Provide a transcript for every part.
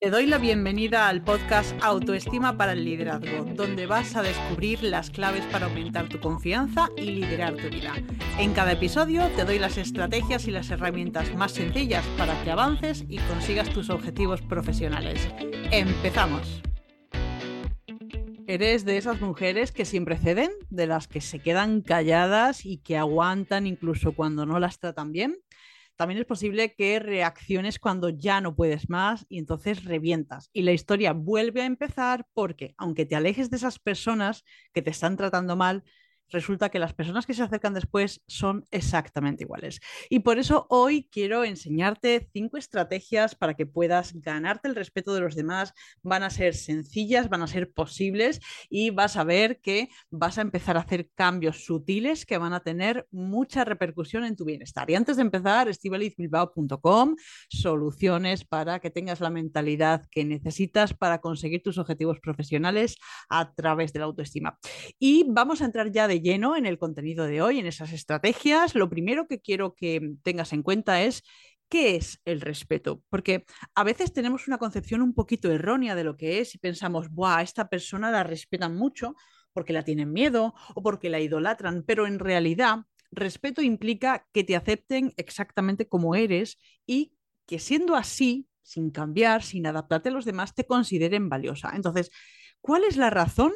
Te doy la bienvenida al podcast Autoestima para el Liderazgo, donde vas a descubrir las claves para aumentar tu confianza y liderar tu vida. En cada episodio te doy las estrategias y las herramientas más sencillas para que avances y consigas tus objetivos profesionales. ¡Empezamos! ¿Eres de esas mujeres que siempre ceden? ¿De las que se quedan calladas y que aguantan incluso cuando no las tratan bien? También es posible que reacciones cuando ya no puedes más y entonces revientas. Y la historia vuelve a empezar porque, aunque te alejes de esas personas que te están tratando mal, resulta que las personas que se acercan después son exactamente iguales. Y por eso hoy quiero enseñarte cinco estrategias para que puedas ganarte el respeto de los demás. Van a ser sencillas, van a ser posibles y vas a ver que vas a empezar a hacer cambios sutiles que van a tener mucha repercusión en tu bienestar. Y antes de empezar, estivalizbilbao.com, soluciones para que tengas la mentalidad que necesitas para conseguir tus objetivos profesionales a través de la autoestima. Y vamos a entrar ya de lleno en el contenido de hoy, en esas estrategias, lo primero que quiero que tengas en cuenta es ¿Qué es el respeto? Porque a veces tenemos una concepción un poquito errónea de lo que es y pensamos, ¡buah! Esta persona la respetan mucho porque la tienen miedo o porque la idolatran, pero en realidad respeto implica que te acepten exactamente como eres y que siendo así, sin cambiar, sin adaptarte a los demás, te consideren valiosa. Entonces, ¿cuál es la razón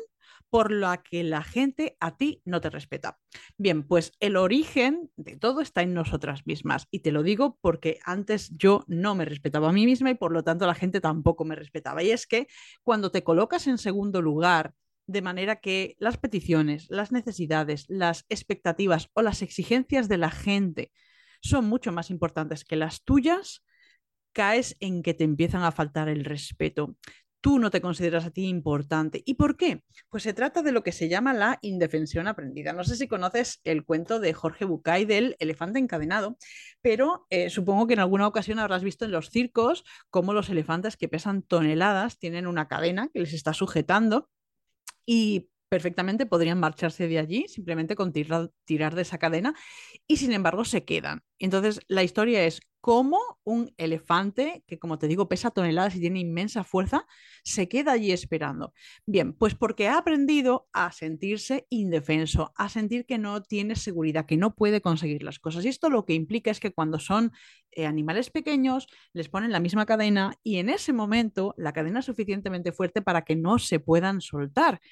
por la que la gente a ti no te respeta. Bien, pues el origen de todo está en nosotras mismas. Y te lo digo porque antes yo no me respetaba a mí misma y por lo tanto la gente tampoco me respetaba. Y es que cuando te colocas en segundo lugar, de manera que las peticiones, las necesidades, las expectativas o las exigencias de la gente son mucho más importantes que las tuyas, caes en que te empiezan a faltar el respeto tú no te consideras a ti importante. ¿Y por qué? Pues se trata de lo que se llama la indefensión aprendida. No sé si conoces el cuento de Jorge Bucay del elefante encadenado, pero eh, supongo que en alguna ocasión habrás visto en los circos cómo los elefantes que pesan toneladas tienen una cadena que les está sujetando y perfectamente podrían marcharse de allí simplemente con tirar, de esa cadena y sin embargo se quedan. Entonces la historia es cómo un elefante, que como te digo pesa toneladas y tiene inmensa fuerza, se queda allí esperando. Bien, pues porque ha aprendido a sentirse indefenso, a sentir que no tiene seguridad, que no puede conseguir las cosas. Y esto lo que implica es que cuando son eh, animales pequeños, les ponen la misma cadena y en ese momento la cadena es suficientemente fuerte para que no se puedan soltar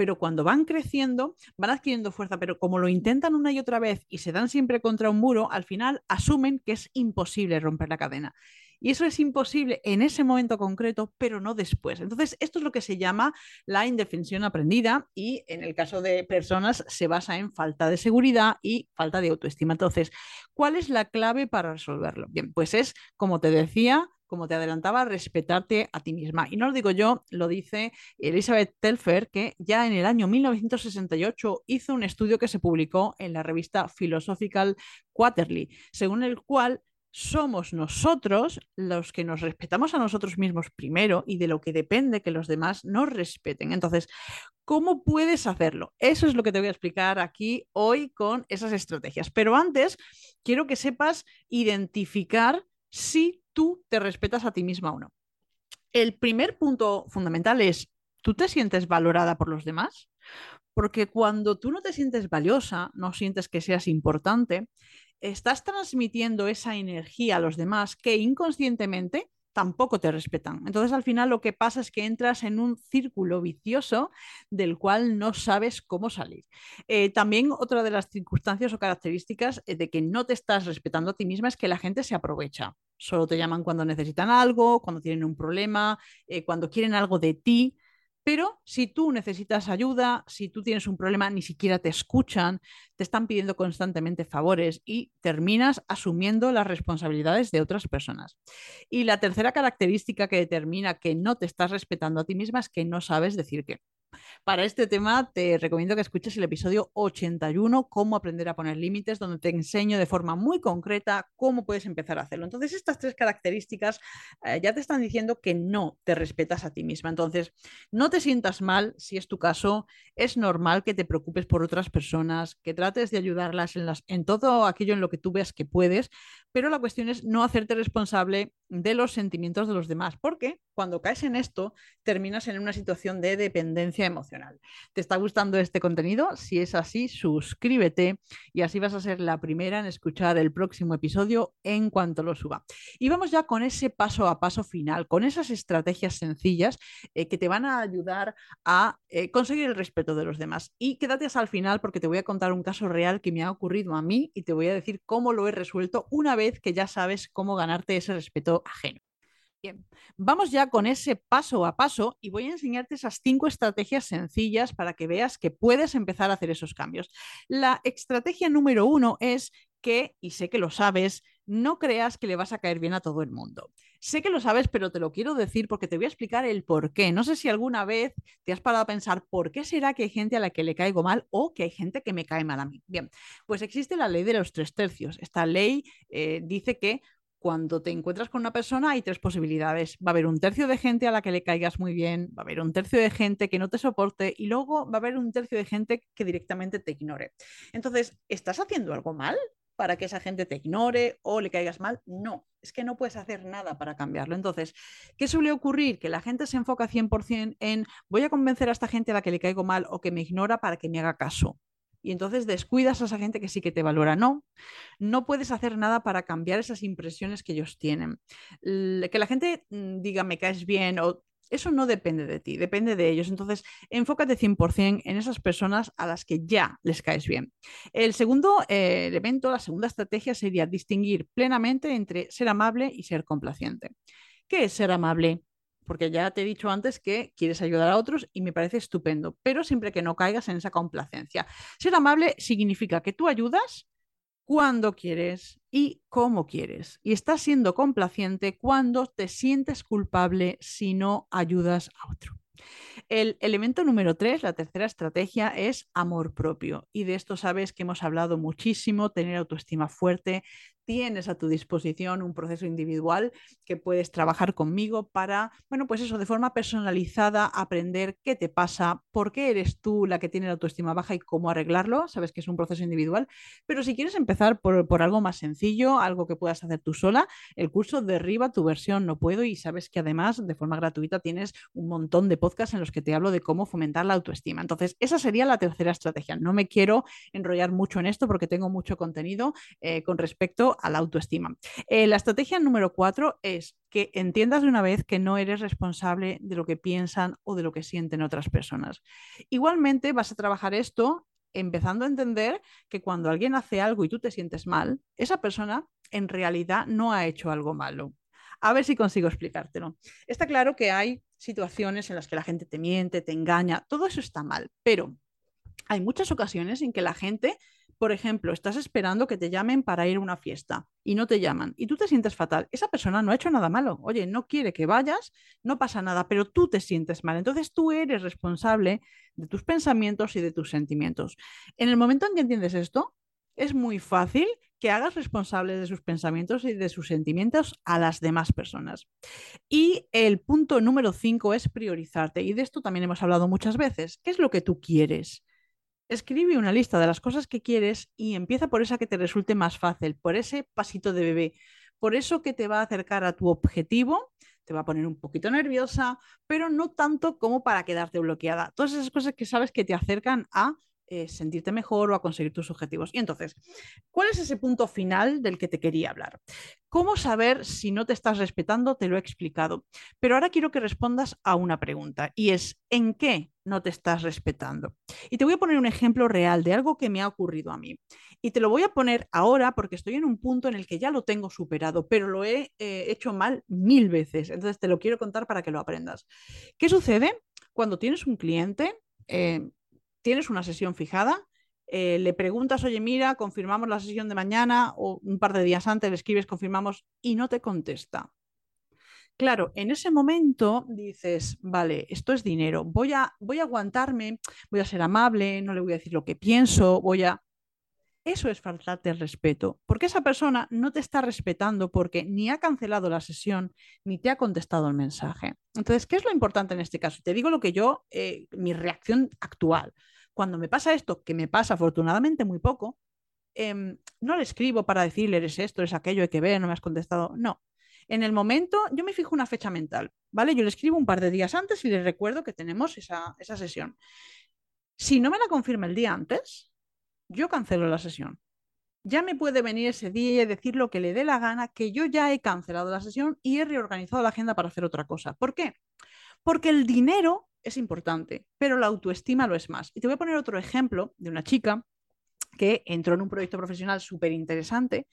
pero cuando van creciendo, van adquiriendo fuerza, pero como lo intentan una y otra vez y se dan siempre contra un muro, al final asumen que es imposible romper la cadena. Y eso es imposible en ese momento concreto, pero no después. Entonces, esto es lo que se llama la indefensión aprendida y en el caso de personas se basa en falta de seguridad y falta de autoestima. Entonces, ¿cuál es la clave para resolverlo? Bien, pues es, como te decía, como te adelantaba, respetarte a ti misma. Y no lo digo yo, lo dice Elizabeth Telfer, que ya en el año 1968 hizo un estudio que se publicó en la revista Philosophical Quarterly, según el cual somos nosotros los que nos respetamos a nosotros mismos primero y de lo que depende que los demás nos respeten. Entonces, ¿cómo puedes hacerlo? Eso es lo que te voy a explicar aquí hoy con esas estrategias. Pero antes, quiero que sepas identificar si tú te respetas a ti misma o no. El primer punto fundamental es, ¿tú te sientes valorada por los demás? Porque cuando tú no te sientes valiosa, no sientes que seas importante, estás transmitiendo esa energía a los demás que inconscientemente tampoco te respetan. Entonces al final lo que pasa es que entras en un círculo vicioso del cual no sabes cómo salir. Eh, también otra de las circunstancias o características eh, de que no te estás respetando a ti misma es que la gente se aprovecha. Solo te llaman cuando necesitan algo, cuando tienen un problema, eh, cuando quieren algo de ti. Pero si tú necesitas ayuda, si tú tienes un problema, ni siquiera te escuchan, te están pidiendo constantemente favores y terminas asumiendo las responsabilidades de otras personas. Y la tercera característica que determina que no te estás respetando a ti misma es que no sabes decir qué. Para este tema te recomiendo que escuches el episodio 81, cómo aprender a poner límites, donde te enseño de forma muy concreta cómo puedes empezar a hacerlo. Entonces, estas tres características eh, ya te están diciendo que no te respetas a ti misma. Entonces, no te sientas mal si es tu caso. Es normal que te preocupes por otras personas, que trates de ayudarlas en, las, en todo aquello en lo que tú veas que puedes, pero la cuestión es no hacerte responsable de los sentimientos de los demás, porque cuando caes en esto, terminas en una situación de dependencia emocional. ¿Te está gustando este contenido? Si es así, suscríbete y así vas a ser la primera en escuchar el próximo episodio en cuanto lo suba. Y vamos ya con ese paso a paso final, con esas estrategias sencillas eh, que te van a ayudar a eh, conseguir el respeto de los demás. Y quédate hasta el final porque te voy a contar un caso real que me ha ocurrido a mí y te voy a decir cómo lo he resuelto una vez que ya sabes cómo ganarte ese respeto ajeno. Bien, vamos ya con ese paso a paso y voy a enseñarte esas cinco estrategias sencillas para que veas que puedes empezar a hacer esos cambios. La estrategia número uno es que, y sé que lo sabes, no creas que le vas a caer bien a todo el mundo. Sé que lo sabes, pero te lo quiero decir porque te voy a explicar el por qué. No sé si alguna vez te has parado a pensar por qué será que hay gente a la que le caigo mal o que hay gente que me cae mal a mí. Bien, pues existe la ley de los tres tercios. Esta ley eh, dice que cuando te encuentras con una persona hay tres posibilidades. Va a haber un tercio de gente a la que le caigas muy bien, va a haber un tercio de gente que no te soporte y luego va a haber un tercio de gente que directamente te ignore. Entonces, ¿estás haciendo algo mal para que esa gente te ignore o le caigas mal? No, es que no puedes hacer nada para cambiarlo. Entonces, ¿qué suele ocurrir? Que la gente se enfoca 100% en voy a convencer a esta gente a la que le caigo mal o que me ignora para que me haga caso y entonces descuidas a esa gente que sí que te valora. No, no puedes hacer nada para cambiar esas impresiones que ellos tienen. que la gente mm, diga me caes bien o eso no depende de ti, depende de ellos. Entonces, enfócate 100% en esas personas a las que ya les caes bien. El segundo eh, elemento, la segunda estrategia sería distinguir plenamente entre ser amable y ser complaciente. ¿Qué es ser amable? Porque ya te he dicho antes que quieres ayudar a otros y me parece estupendo, pero siempre que no caigas en esa complacencia. Ser amable significa que tú ayudas cuando quieres y cómo quieres. Y estás siendo complaciente cuando te sientes culpable si no ayudas a otro. El elemento número tres, la tercera estrategia, es amor propio. Y de esto sabes que hemos hablado muchísimo, tener autoestima fuerte, tienes a tu disposición un proceso individual que puedes trabajar conmigo para, bueno, pues eso, de forma personalizada, aprender qué te pasa, por qué eres tú la que tiene la autoestima baja y cómo arreglarlo. Sabes que es un proceso individual, pero si quieres empezar por, por algo más sencillo, algo que puedas hacer tú sola, el curso derriba tu versión no puedo y sabes que además de forma gratuita tienes un montón de podcasts en los que te hablo de cómo fomentar la autoestima. Entonces, esa sería la tercera estrategia. No me quiero enrollar mucho en esto porque tengo mucho contenido eh, con respecto a la autoestima. Eh, la estrategia número cuatro es que entiendas de una vez que no eres responsable de lo que piensan o de lo que sienten otras personas. Igualmente vas a trabajar esto empezando a entender que cuando alguien hace algo y tú te sientes mal, esa persona en realidad no ha hecho algo malo. A ver si consigo explicártelo. Está claro que hay situaciones en las que la gente te miente, te engaña, todo eso está mal, pero hay muchas ocasiones en que la gente por ejemplo, estás esperando que te llamen para ir a una fiesta y no te llaman y tú te sientes fatal. Esa persona no ha hecho nada malo. Oye, no quiere que vayas, no pasa nada, pero tú te sientes mal. Entonces tú eres responsable de tus pensamientos y de tus sentimientos. En el momento en que entiendes esto, es muy fácil que hagas responsables de sus pensamientos y de sus sentimientos a las demás personas. Y el punto número cinco es priorizarte. Y de esto también hemos hablado muchas veces. ¿Qué es lo que tú quieres? Escribe una lista de las cosas que quieres y empieza por esa que te resulte más fácil, por ese pasito de bebé, por eso que te va a acercar a tu objetivo, te va a poner un poquito nerviosa, pero no tanto como para quedarte bloqueada. Todas esas cosas que sabes que te acercan a eh, sentirte mejor o a conseguir tus objetivos. Y entonces, ¿cuál es ese punto final del que te quería hablar? ¿Cómo saber si no te estás respetando? Te lo he explicado. Pero ahora quiero que respondas a una pregunta y es, ¿en qué no te estás respetando? Y te voy a poner un ejemplo real de algo que me ha ocurrido a mí. Y te lo voy a poner ahora porque estoy en un punto en el que ya lo tengo superado, pero lo he eh, hecho mal mil veces. Entonces te lo quiero contar para que lo aprendas. ¿Qué sucede cuando tienes un cliente? Eh, tienes una sesión fijada, eh, le preguntas, oye, mira, confirmamos la sesión de mañana o un par de días antes le escribes, confirmamos y no te contesta. Claro, en ese momento dices, vale, esto es dinero, voy a, voy a aguantarme, voy a ser amable, no le voy a decir lo que pienso, voy a... Eso es faltarte el respeto, porque esa persona no te está respetando porque ni ha cancelado la sesión ni te ha contestado el mensaje. Entonces, ¿qué es lo importante en este caso? Te digo lo que yo, eh, mi reacción actual. Cuando me pasa esto, que me pasa afortunadamente muy poco, em, no le escribo para decirle, eres esto, eres aquello, hay que ver, no me has contestado. No, en el momento, yo me fijo una fecha mental, ¿vale? Yo le escribo un par de días antes y le recuerdo que tenemos esa, sesión. Si no me la confirma el día antes, yo cancelo la sesión. Ya me puede venir ese día y decir lo que le dé la gana, que yo ya he cancelado la sesión y he reorganizado la agenda para hacer otra cosa. ¿Por qué? Porque el dinero es importante, pero la autoestima lo es más. Y te voy a poner otro ejemplo de una chica que entró en un proyecto profesional súper interesante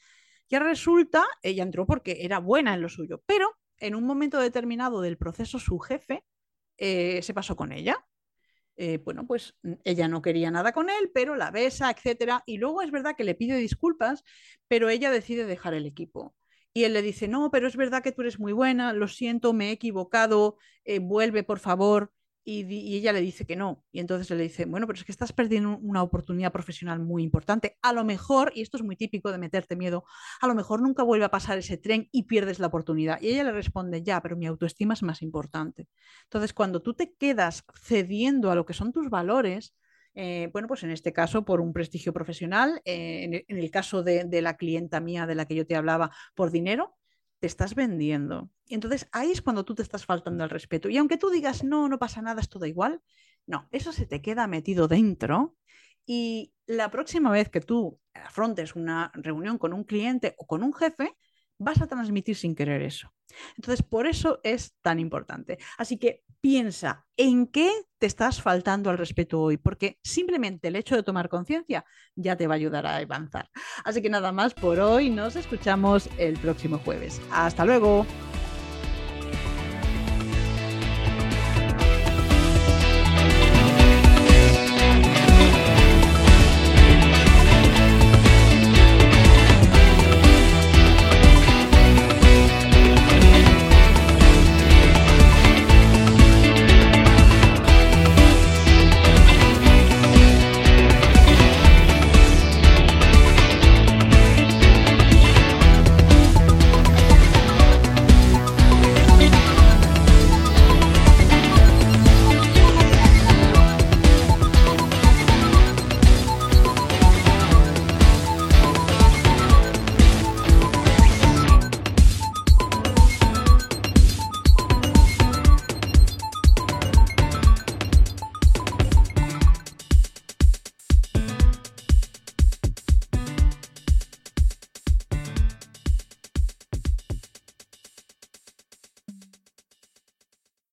ya resulta, ella entró porque era buena en lo suyo, pero en un momento determinado del proceso su jefe eh, se pasó con ella. Eh, bueno, pues mm, ella no quería nada con él, pero la besa, etcétera. Y luego es verdad que le pide disculpas, pero ella decide dejar el equipo. Y él le dice, no, pero es verdad que tú eres muy buena, lo siento, me he equivocado, eh, vuelve por favor y, ella le dice que no. Y entonces le dice, bueno, pero es que estás perdiendo una oportunidad profesional muy importante. A lo mejor, y esto es muy típico de meterte miedo, a lo mejor nunca vuelve a pasar ese tren y pierdes la oportunidad. Y ella le responde, ya, pero mi autoestima es más importante. Entonces, cuando tú te quedas cediendo a lo que son tus valores, eh, bueno, pues en este caso por un prestigio profesional, eh, en, el, caso de, de, la clienta mía de la que yo te hablaba, por dinero, te estás vendiendo. Y entonces ahí es cuando tú te estás faltando el respeto. Y aunque tú digas, no, no pasa nada, es todo igual, no, eso se te queda metido dentro. Y la próxima vez que tú afrontes una reunión con un cliente o con un jefe, vas a transmitir sin querer eso. Entonces, por eso es tan importante. Así que piensa en qué te estás faltando al respeto hoy, porque simplemente el hecho de tomar conciencia ya te va a ayudar a avanzar. Así que nada más por hoy, nos escuchamos el próximo jueves. Hasta luego.